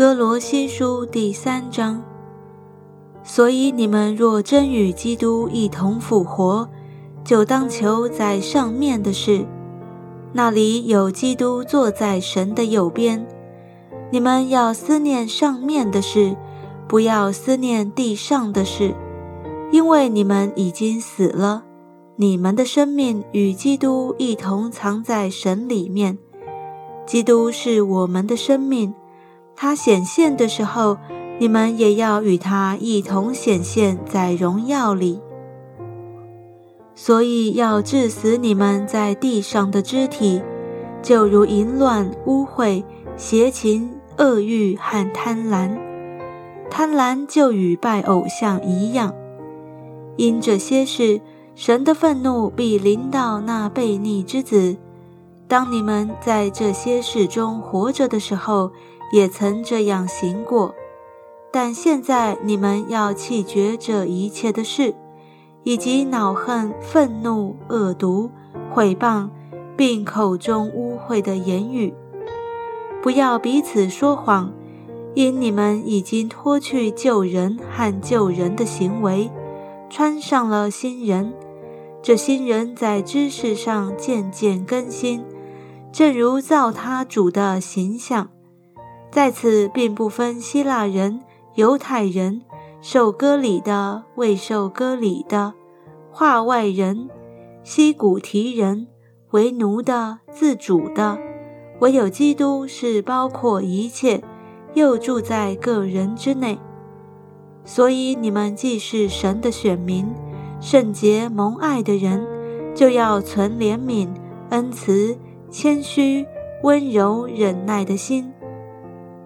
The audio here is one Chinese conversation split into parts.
哥罗西书第三章。所以你们若真与基督一同复活，就当求在上面的事，那里有基督坐在神的右边。你们要思念上面的事，不要思念地上的事，因为你们已经死了，你们的生命与基督一同藏在神里面。基督是我们的生命，他显现的时候，你们也要与他一同显现在荣耀里。所以要治死你们在地上的肢体，就如淫乱、污秽、邪情。恶欲和贪婪，贪婪就与拜偶像一样。因这些事，神的愤怒必临到那悖逆之子。当你们在这些事中活着的时候，也曾这样行过。但现在你们要弃绝这一切的事，以及恼恨、愤怒、恶毒、毁谤，并口中污秽的言语。不要彼此说谎，因你们已经脱去旧人和旧人的行为，穿上了新人。这新人在知识上渐渐更新，正如造他主的形象。在此，并不分希腊人、犹太人，受割礼的、未受割礼的，化外人、西古提人，为奴的、自主的。唯有基督是包括一切，又住在个人之内。所以你们既是神的选民，圣洁蒙爱的人，就要存怜悯、恩慈、谦虚、温柔、忍耐的心。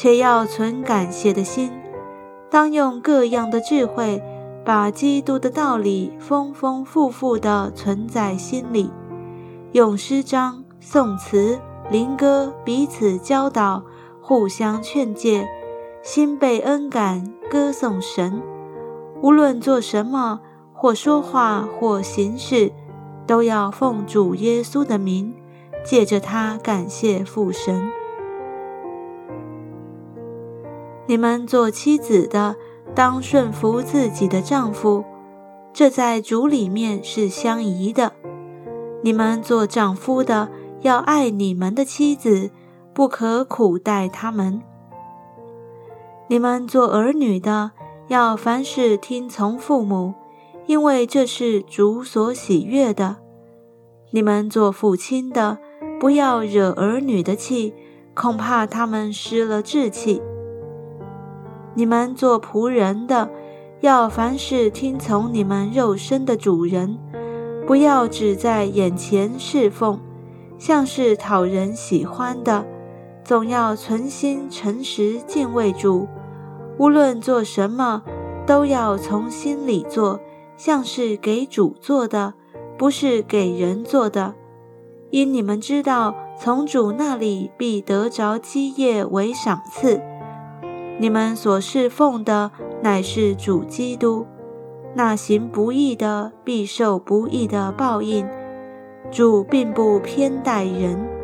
且要存感谢的心。当用各样的智慧，把基督的道理丰丰富富地存在心里。用诗章、颂词、灵歌彼此教导，互相劝诫，心被恩感，歌颂神。无论做什么，或说话，或行事，都要奉主耶稣的名，借着他感谢父神。你们做妻子的，当顺服自己的丈夫，这在主里面是相宜的。你们做丈夫的要爱你们的妻子，不可苦待他们。你们做儿女的要凡事听从父母，因为这是主所喜悦的。你们做父亲的不要惹儿女的气，恐怕他们失了志气。你们做仆人的要凡事听从你们肉身的主人。不要只在眼前侍奉，像是讨人喜欢的，总要存心诚实敬畏主。无论做什么，都要从心里做，像是给主做的，不是给人做的。因你们知道，从主那里必得着基业为赏赐。你们所侍奉的乃是主基督。那行不义的必受不义的报应，主并不偏待人。